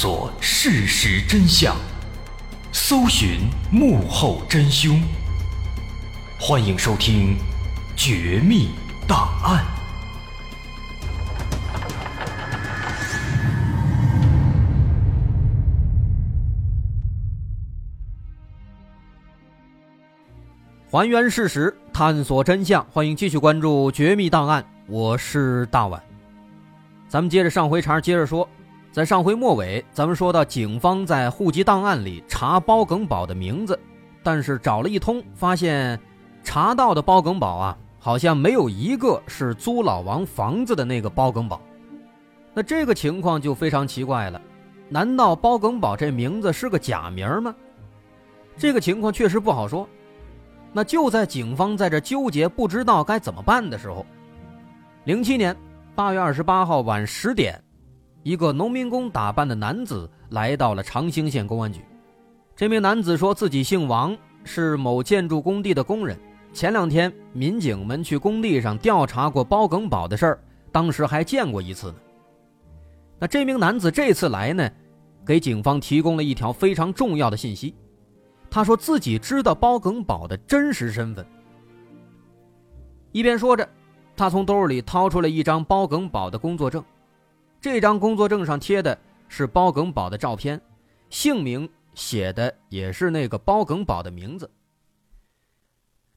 索事实真相，搜寻幕后真凶。欢迎收听《绝密档案》，还原事实，探索真相。欢迎继续关注《绝密档案》，我是大碗。咱们接着上回茬，接着说。在上回末尾，咱们说到警方在户籍档案里查包耿宝的名字，但是找了一通，发现查到的包耿宝啊，好像没有一个是租老王房子的那个包耿宝。那这个情况就非常奇怪了，难道包耿宝这名字是个假名吗？这个情况确实不好说。那就在警方在这纠结不知道该怎么办的时候，零七年八月二十八号晚十点。一个农民工打扮的男子来到了长兴县公安局。这名男子说自己姓王，是某建筑工地的工人。前两天民警们去工地上调查过包耿宝的事儿，当时还见过一次呢。那这名男子这次来呢，给警方提供了一条非常重要的信息。他说自己知道包耿宝的真实身份。一边说着，他从兜里掏出了一张包耿宝的工作证。这张工作证上贴的是包耿宝的照片，姓名写的也是那个包耿宝的名字。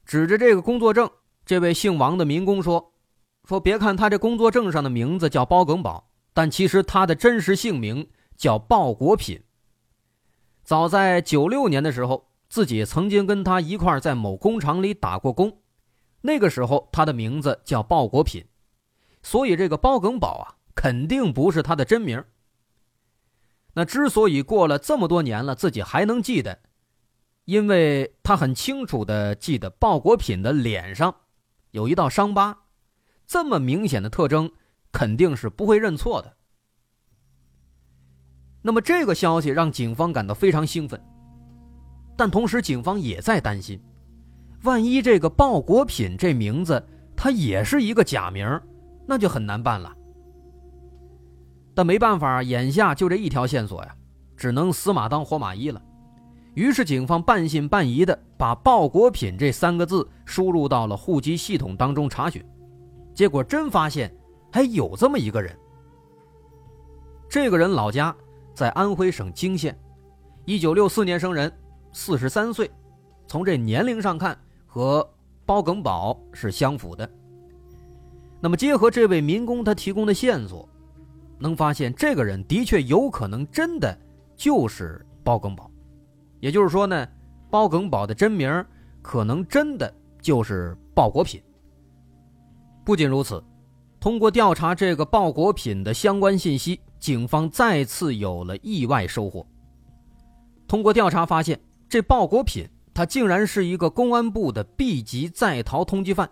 指着这个工作证，这位姓王的民工说：“说别看他这工作证上的名字叫包耿宝，但其实他的真实姓名叫鲍国品。早在九六年的时候，自己曾经跟他一块在某工厂里打过工，那个时候他的名字叫鲍国品，所以这个包耿宝啊。”肯定不是他的真名。那之所以过了这么多年了，自己还能记得，因为他很清楚的记得鲍国品的脸上有一道伤疤，这么明显的特征，肯定是不会认错的。那么这个消息让警方感到非常兴奋，但同时警方也在担心，万一这个鲍国品这名字他也是一个假名，那就很难办了。但没办法，眼下就这一条线索呀，只能死马当活马医了。于是警方半信半疑的把“鲍国品”这三个字输入到了户籍系统当中查询，结果真发现还有这么一个人。这个人老家在安徽省泾县，一九六四年生人，四十三岁，从这年龄上看和包耿宝是相符的。那么结合这位民工他提供的线索。能发现这个人的确有可能真的就是包耿宝，也就是说呢，包耿宝的真名可能真的就是鲍国品。不仅如此，通过调查这个鲍国品的相关信息，警方再次有了意外收获。通过调查发现，这鲍国品他竟然是一个公安部的 B 级在逃通缉犯。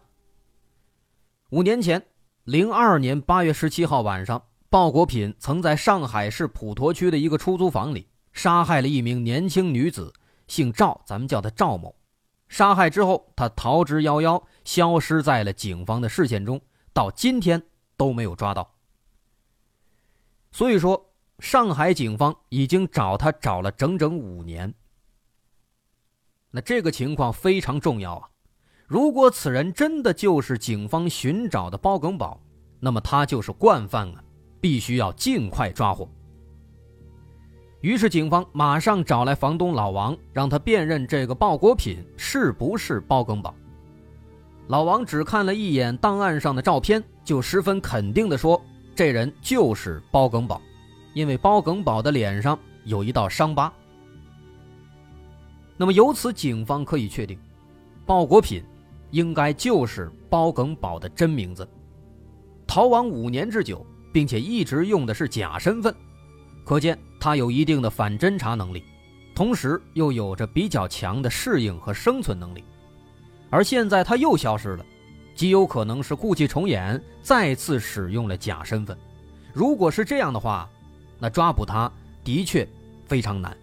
五年前，零二年八月十七号晚上。鲍国品曾在上海市普陀区的一个出租房里杀害了一名年轻女子，姓赵，咱们叫她赵某。杀害之后，他逃之夭夭，消失在了警方的视线中，到今天都没有抓到。所以说，上海警方已经找他找了整整五年。那这个情况非常重要啊！如果此人真的就是警方寻找的包耿宝，那么他就是惯犯啊！必须要尽快抓获。于是，警方马上找来房东老王，让他辨认这个鲍国品是不是包耿宝。老王只看了一眼档案上的照片，就十分肯定地说：“这人就是包耿宝，因为包耿宝的脸上有一道伤疤。”那么，由此警方可以确定，鲍国品应该就是包耿宝的真名字。逃亡五年之久。并且一直用的是假身份，可见他有一定的反侦查能力，同时又有着比较强的适应和生存能力。而现在他又消失了，极有可能是故伎重演，再次使用了假身份。如果是这样的话，那抓捕他的确非常难。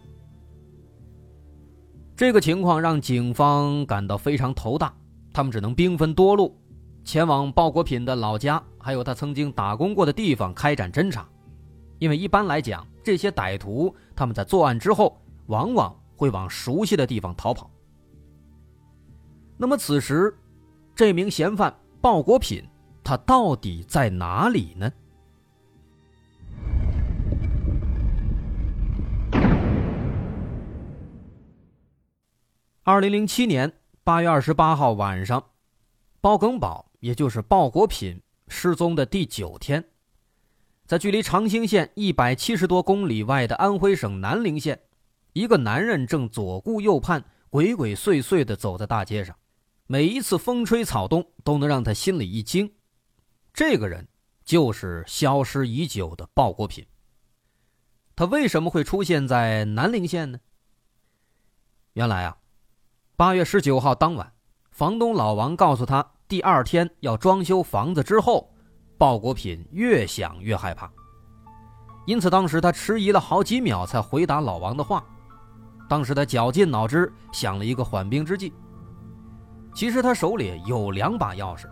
这个情况让警方感到非常头大，他们只能兵分多路。前往鲍国品的老家，还有他曾经打工过的地方开展侦查。因为一般来讲，这些歹徒他们在作案之后，往往会往熟悉的地方逃跑。那么此时，这名嫌犯鲍国品，他到底在哪里呢？二零零七年八月二十八号晚上，包耿宝，也就是鲍国品失踪的第九天，在距离长兴县一百七十多公里外的安徽省南陵县，一个男人正左顾右盼、鬼鬼祟祟地走在大街上，每一次风吹草动都能让他心里一惊。这个人就是消失已久的鲍国品。他为什么会出现在南陵县呢？原来啊。八月十九号当晚，房东老王告诉他，第二天要装修房子。之后，鲍国品越想越害怕，因此当时他迟疑了好几秒才回答老王的话。当时他绞尽脑汁想了一个缓兵之计。其实他手里有两把钥匙，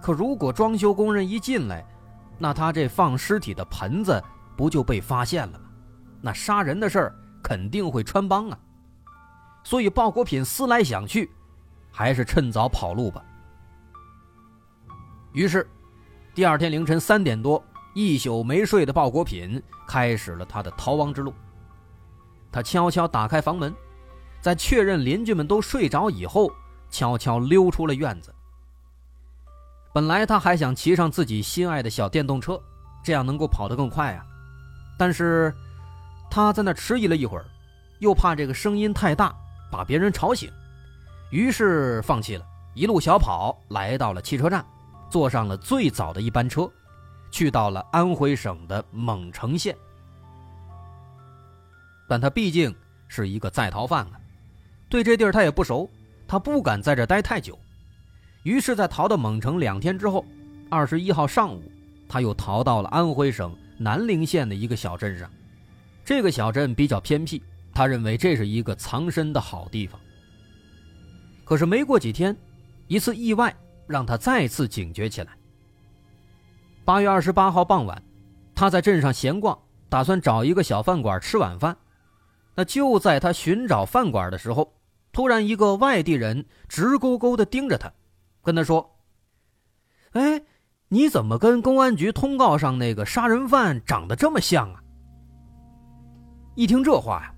可如果装修工人一进来，那他这放尸体的盆子不就被发现了吗？那杀人的事儿肯定会穿帮啊。所以鲍国品思来想去，还是趁早跑路吧。于是，第二天凌晨三点多，一宿没睡的鲍国品开始了他的逃亡之路。他悄悄打开房门，在确认邻居们都睡着以后，悄悄溜出了院子。本来他还想骑上自己心爱的小电动车，这样能够跑得更快啊。但是，他在那迟疑了一会儿，又怕这个声音太大。把别人吵醒，于是放弃了，一路小跑来到了汽车站，坐上了最早的一班车，去到了安徽省的蒙城县。但他毕竟是一个在逃犯啊，对这地儿他也不熟，他不敢在这待太久，于是，在逃到蒙城两天之后，二十一号上午，他又逃到了安徽省南陵县的一个小镇上，这个小镇比较偏僻。他认为这是一个藏身的好地方。可是没过几天，一次意外让他再次警觉起来。八月二十八号傍晚，他在镇上闲逛，打算找一个小饭馆吃晚饭。那就在他寻找饭馆的时候，突然一个外地人直勾勾的盯着他，跟他说：“哎，你怎么跟公安局通告上那个杀人犯长得这么像啊？”一听这话呀。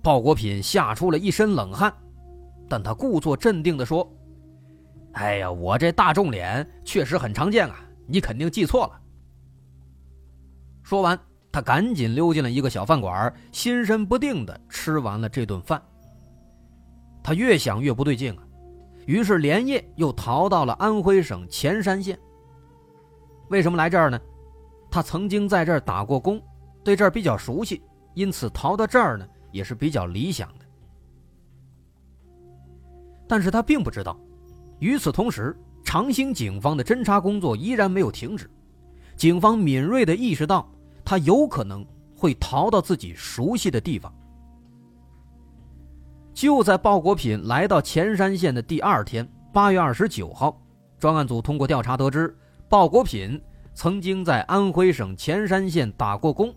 鲍国品吓出了一身冷汗，但他故作镇定地说：“哎呀，我这大众脸确实很常见啊，你肯定记错了。”说完，他赶紧溜进了一个小饭馆，心神不定地吃完了这顿饭。他越想越不对劲啊，于是连夜又逃到了安徽省潜山县。为什么来这儿呢？他曾经在这儿打过工，对这儿比较熟悉，因此逃到这儿呢。也是比较理想的，但是他并不知道，与此同时，长兴警方的侦查工作依然没有停止。警方敏锐的意识到，他有可能会逃到自己熟悉的地方。就在鲍国品来到潜山县的第二天，八月二十九号，专案组通过调查得知，鲍国品曾经在安徽省潜山县打过工。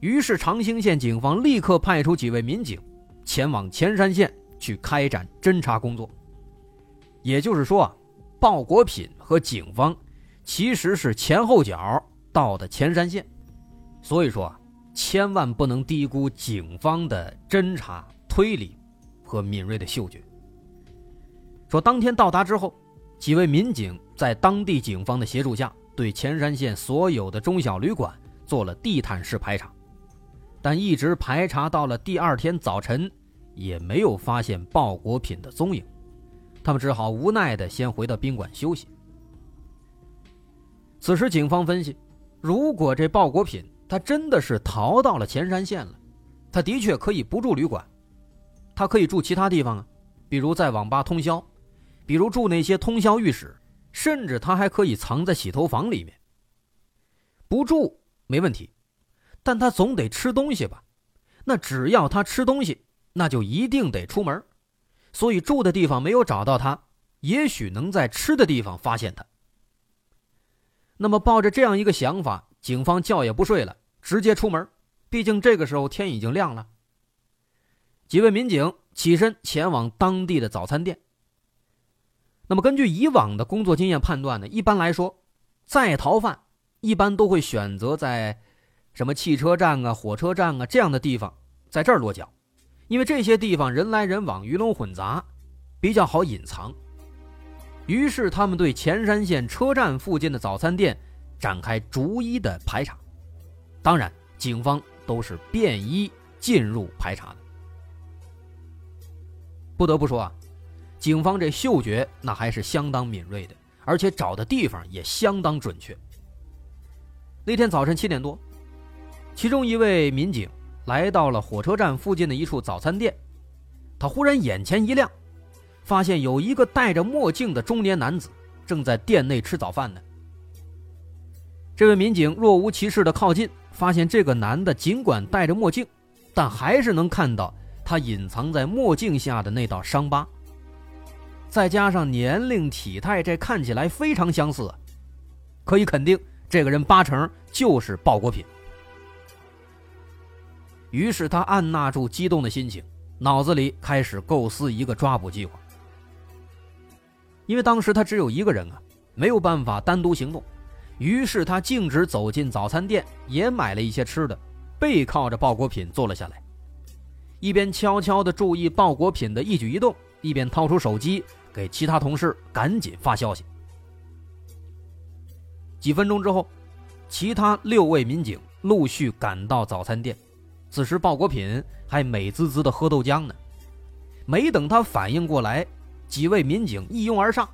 于是，长兴县警方立刻派出几位民警，前往潜山县去开展侦查工作。也就是说啊，鲍国品和警方其实是前后脚到的潜山县。所以说，千万不能低估警方的侦查推理和敏锐的嗅觉。说当天到达之后，几位民警在当地警方的协助下，对潜山县所有的中小旅馆做了地毯式排查。但一直排查到了第二天早晨，也没有发现鲍国品的踪影，他们只好无奈的先回到宾馆休息。此时，警方分析，如果这鲍国品他真的是逃到了潜山县了，他的确可以不住旅馆，他可以住其他地方啊，比如在网吧通宵，比如住那些通宵浴室，甚至他还可以藏在洗头房里面。不住没问题。但他总得吃东西吧？那只要他吃东西，那就一定得出门。所以住的地方没有找到他，也许能在吃的地方发现他。那么抱着这样一个想法，警方觉也不睡了，直接出门，毕竟这个时候天已经亮了。几位民警起身前往当地的早餐店。那么，根据以往的工作经验判断呢，一般来说，在逃犯一般都会选择在什么汽车站啊、火车站啊这样的地方，在这儿落脚，因为这些地方人来人往、鱼龙混杂，比较好隐藏。于是，他们对潜山县车站附近的早餐店展开逐一的排查。当然，警方都是便衣进入排查的。不得不说啊。警方这嗅觉那还是相当敏锐的，而且找的地方也相当准确。那天早晨七点多，其中一位民警来到了火车站附近的一处早餐店，他忽然眼前一亮，发现有一个戴着墨镜的中年男子正在店内吃早饭呢。这位民警若无其事的靠近，发现这个男的尽管戴着墨镜，但还是能看到他隐藏在墨镜下的那道伤疤。再加上年龄、体态，这看起来非常相似，可以肯定这个人八成就是鲍国品。于是他按捺住激动的心情，脑子里开始构思一个抓捕计划。因为当时他只有一个人啊，没有办法单独行动，于是他径直走进早餐店，也买了一些吃的，背靠着鲍国品坐了下来，一边悄悄地注意鲍国品的一举一动，一边掏出手机。给其他同事赶紧发消息。几分钟之后，其他六位民警陆续赶到早餐店。此时，鲍国品还美滋滋的喝豆浆呢。没等他反应过来，几位民警一拥而上，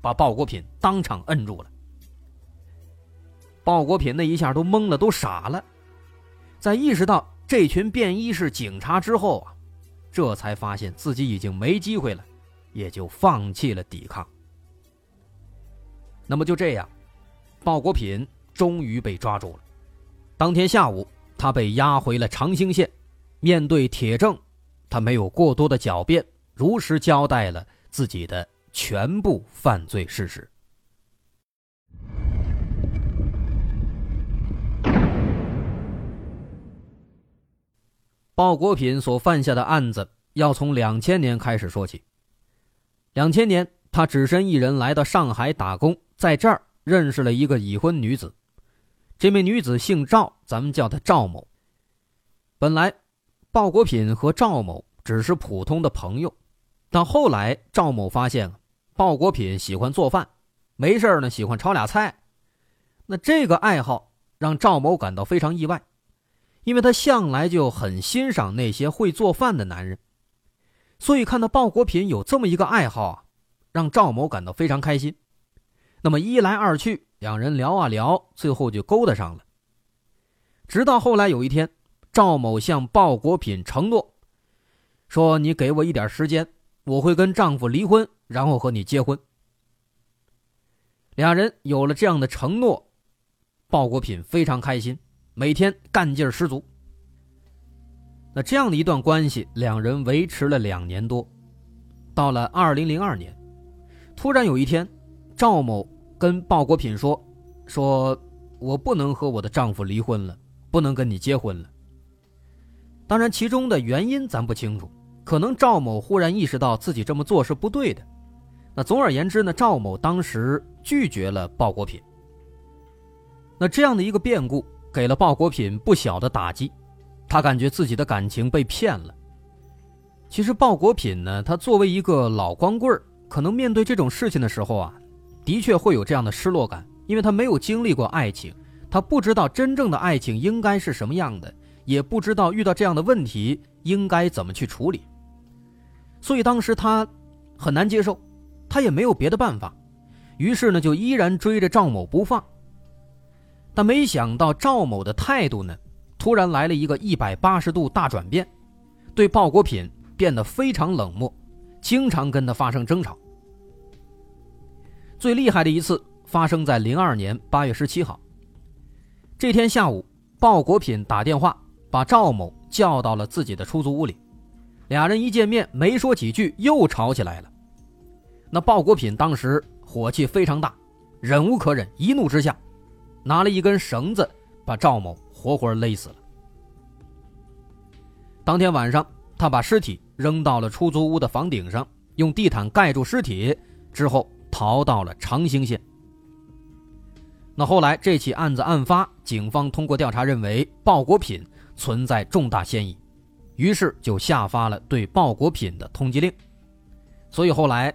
把鲍国品当场摁住了。鲍国品那一下都懵了，都傻了。在意识到这群便衣是警察之后啊，这才发现自己已经没机会了。也就放弃了抵抗。那么就这样，鲍国品终于被抓住了。当天下午，他被押回了长兴县。面对铁证，他没有过多的狡辩，如实交代了自己的全部犯罪事实。鲍国品所犯下的案子，要从两千年开始说起。两千年，他只身一人来到上海打工，在这儿认识了一个已婚女子。这名女子姓赵，咱们叫她赵某。本来，鲍国品和赵某只是普通的朋友，但后来赵某发现鲍国品喜欢做饭，没事呢喜欢炒俩菜。那这个爱好让赵某感到非常意外，因为他向来就很欣赏那些会做饭的男人。所以看到鲍国品有这么一个爱好啊，让赵某感到非常开心。那么一来二去，两人聊啊聊，最后就勾搭上了。直到后来有一天，赵某向鲍国品承诺，说：“你给我一点时间，我会跟丈夫离婚，然后和你结婚。”两人有了这样的承诺，鲍国品非常开心，每天干劲十足。那这样的一段关系，两人维持了两年多。到了二零零二年，突然有一天，赵某跟鲍国品说：“说我不能和我的丈夫离婚了，不能跟你结婚了。”当然，其中的原因咱不清楚，可能赵某忽然意识到自己这么做是不对的。那总而言之呢，赵某当时拒绝了鲍国品。那这样的一个变故，给了鲍国品不小的打击。他感觉自己的感情被骗了。其实鲍国品呢，他作为一个老光棍可能面对这种事情的时候啊，的确会有这样的失落感，因为他没有经历过爱情，他不知道真正的爱情应该是什么样的，也不知道遇到这样的问题应该怎么去处理。所以当时他很难接受，他也没有别的办法，于是呢，就依然追着赵某不放。但没想到赵某的态度呢？突然来了一个一百八十度大转变，对鲍国品变得非常冷漠，经常跟他发生争吵。最厉害的一次发生在零二年八月十七号。这天下午，鲍国品打电话把赵某叫到了自己的出租屋里，俩人一见面没说几句又吵起来了。那鲍国品当时火气非常大，忍无可忍，一怒之下，拿了一根绳子把赵某。活活勒死了。当天晚上，他把尸体扔到了出租屋的房顶上，用地毯盖住尸体，之后逃到了长兴县。那后来这起案子案发，警方通过调查认为鲍国品存在重大嫌疑，于是就下发了对鲍国品的通缉令。所以后来，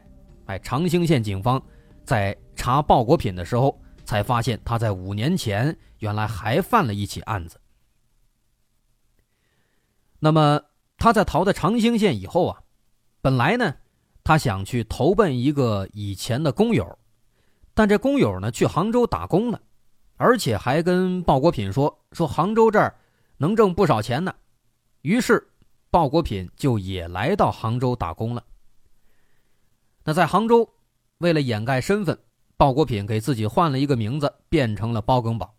哎，长兴县警方在查鲍国品的时候，才发现他在五年前原来还犯了一起案子。那么他在逃到长兴县以后啊，本来呢，他想去投奔一个以前的工友，但这工友呢去杭州打工了，而且还跟鲍国品说说杭州这儿能挣不少钱呢，于是鲍国品就也来到杭州打工了。那在杭州，为了掩盖身份，鲍国品给自己换了一个名字，变成了包更宝。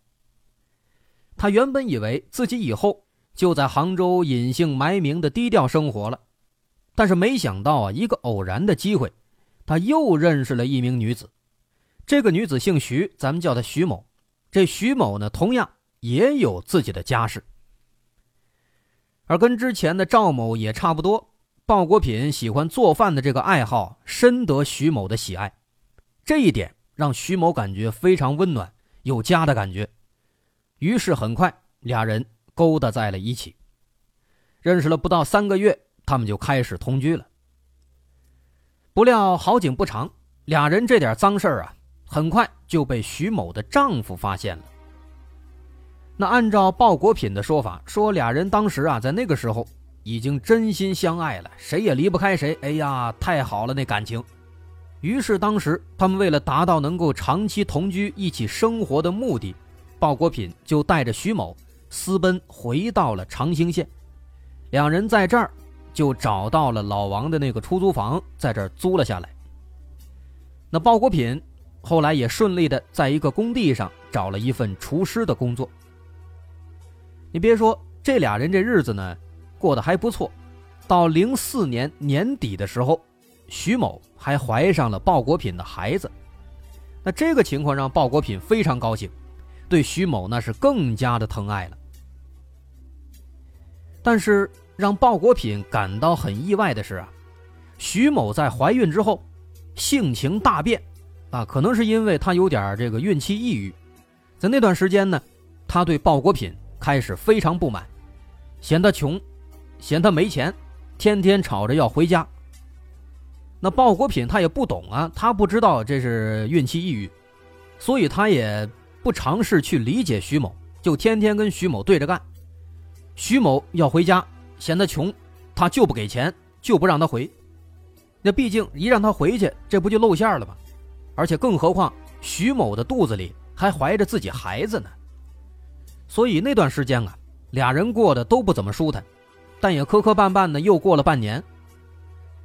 他原本以为自己以后。就在杭州隐姓埋名的低调生活了，但是没想到啊，一个偶然的机会，他又认识了一名女子。这个女子姓徐，咱们叫她徐某。这徐某呢，同样也有自己的家室，而跟之前的赵某也差不多。鲍国品喜欢做饭的这个爱好，深得徐某的喜爱，这一点让徐某感觉非常温暖，有家的感觉。于是很快，俩人。勾搭在了一起，认识了不到三个月，他们就开始同居了。不料好景不长，俩人这点脏事儿啊，很快就被徐某的丈夫发现了。那按照鲍国品的说法，说俩人当时啊，在那个时候已经真心相爱了，谁也离不开谁。哎呀，太好了，那感情。于是当时他们为了达到能够长期同居、一起生活的目的，鲍国品就带着徐某。私奔回到了长兴县，两人在这儿就找到了老王的那个出租房，在这儿租了下来。那鲍国品后来也顺利的在一个工地上找了一份厨师的工作。你别说，这俩人这日子呢过得还不错。到零四年年底的时候，徐某还怀上了鲍国品的孩子。那这个情况让鲍国品非常高兴，对徐某那是更加的疼爱了。但是让鲍国品感到很意外的是啊，徐某在怀孕之后，性情大变，啊，可能是因为她有点这个孕期抑郁，在那段时间呢，她对鲍国品开始非常不满，嫌他穷，嫌他没钱，天天吵着要回家。那鲍国品他也不懂啊，他不知道这是孕期抑郁，所以他也不尝试去理解徐某，就天天跟徐某对着干。徐某要回家，嫌他穷，他就不给钱，就不让他回。那毕竟一让他回去，这不就露馅了吗？而且更何况徐某的肚子里还怀着自己孩子呢。所以那段时间啊，俩人过得都不怎么舒坦，但也磕磕绊绊的又过了半年。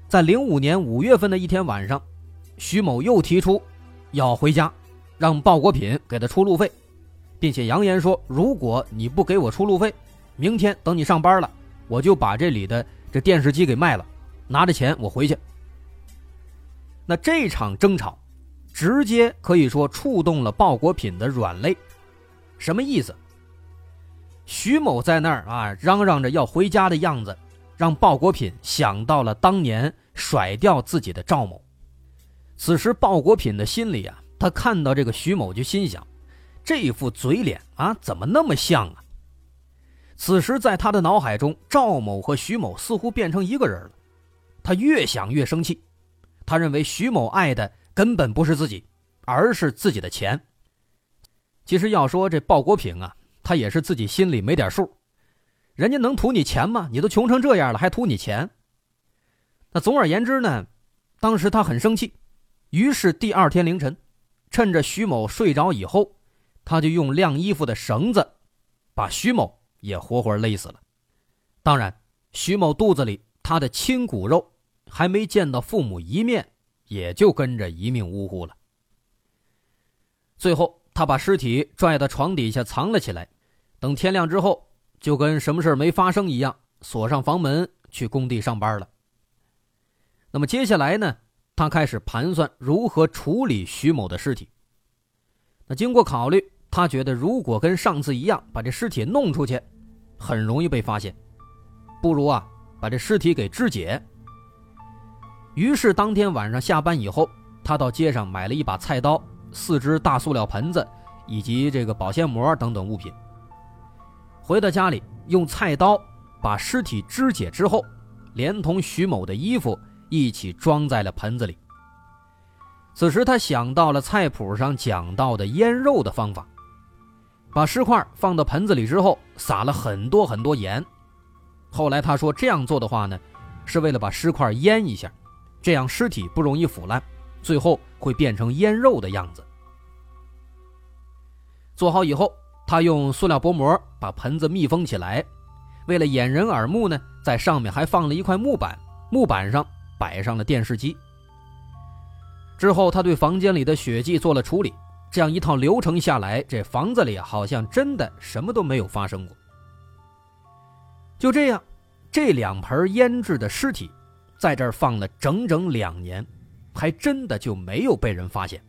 在零五年五月份的一天晚上，徐某又提出要回家，让鲍国品给他出路费，并且扬言说：“如果你不给我出路费。”明天等你上班了，我就把这里的这电视机给卖了，拿着钱我回去。那这场争吵，直接可以说触动了鲍国品的软肋。什么意思？徐某在那儿啊，嚷嚷着要回家的样子，让鲍国品想到了当年甩掉自己的赵某。此时鲍国品的心里啊，他看到这个徐某就心想：这副嘴脸啊，怎么那么像啊？此时，在他的脑海中，赵某和徐某似乎变成一个人了。他越想越生气，他认为徐某爱的根本不是自己，而是自己的钱。其实要说这鲍国平啊，他也是自己心里没点数。人家能图你钱吗？你都穷成这样了，还图你钱？那总而言之呢，当时他很生气，于是第二天凌晨，趁着徐某睡着以后，他就用晾衣服的绳子把徐某。也活活累死了。当然，徐某肚子里他的亲骨肉还没见到父母一面，也就跟着一命呜呼了。最后，他把尸体拽到床底下藏了起来，等天亮之后，就跟什么事没发生一样，锁上房门去工地上班了。那么接下来呢？他开始盘算如何处理徐某的尸体。那经过考虑。他觉得如果跟上次一样把这尸体弄出去，很容易被发现，不如啊把这尸体给肢解。于是当天晚上下班以后，他到街上买了一把菜刀、四只大塑料盆子以及这个保鲜膜等等物品。回到家里，用菜刀把尸体肢解之后，连同徐某的衣服一起装在了盆子里。此时他想到了菜谱上讲到的腌肉的方法，把尸块放到盆子里之后，撒了很多很多盐。后来他说这样做的话呢，是为了把尸块腌一下，这样尸体不容易腐烂，最后会变成腌肉的样子。做好以后，他用塑料薄膜把盆子密封起来，为了掩人耳目呢，在上面还放了一块木板，木板上摆上了电视机。之后，他对房间里的血迹做了处理，这样一套流程下来，这房子里好像真的什么都没有发生过。就这样，这两盆腌制的尸体，在这儿放了整整两年，还真的就没有被人发现。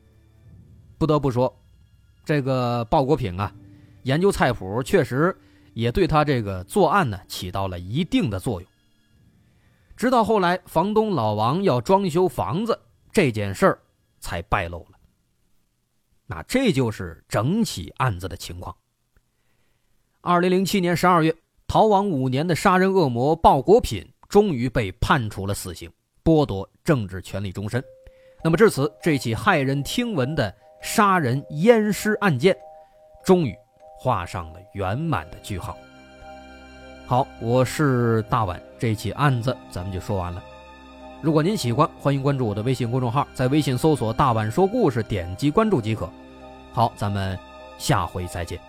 不得不说，这个鲍国平啊，研究菜谱确实也对他这个作案呢起到了一定的作用。直到后来，房东老王要装修房子。这件事儿才败露了。那这就是整起案子的情况。二零零七年十二月，逃亡五年的杀人恶魔鲍国品终于被判处了死刑，剥夺政治权利终身。那么至此，这起骇人听闻的杀人淹尸案件，终于画上了圆满的句号。好，我是大碗，这起案子咱们就说完了。如果您喜欢，欢迎关注我的微信公众号，在微信搜索“大碗说故事”，点击关注即可。好，咱们下回再见。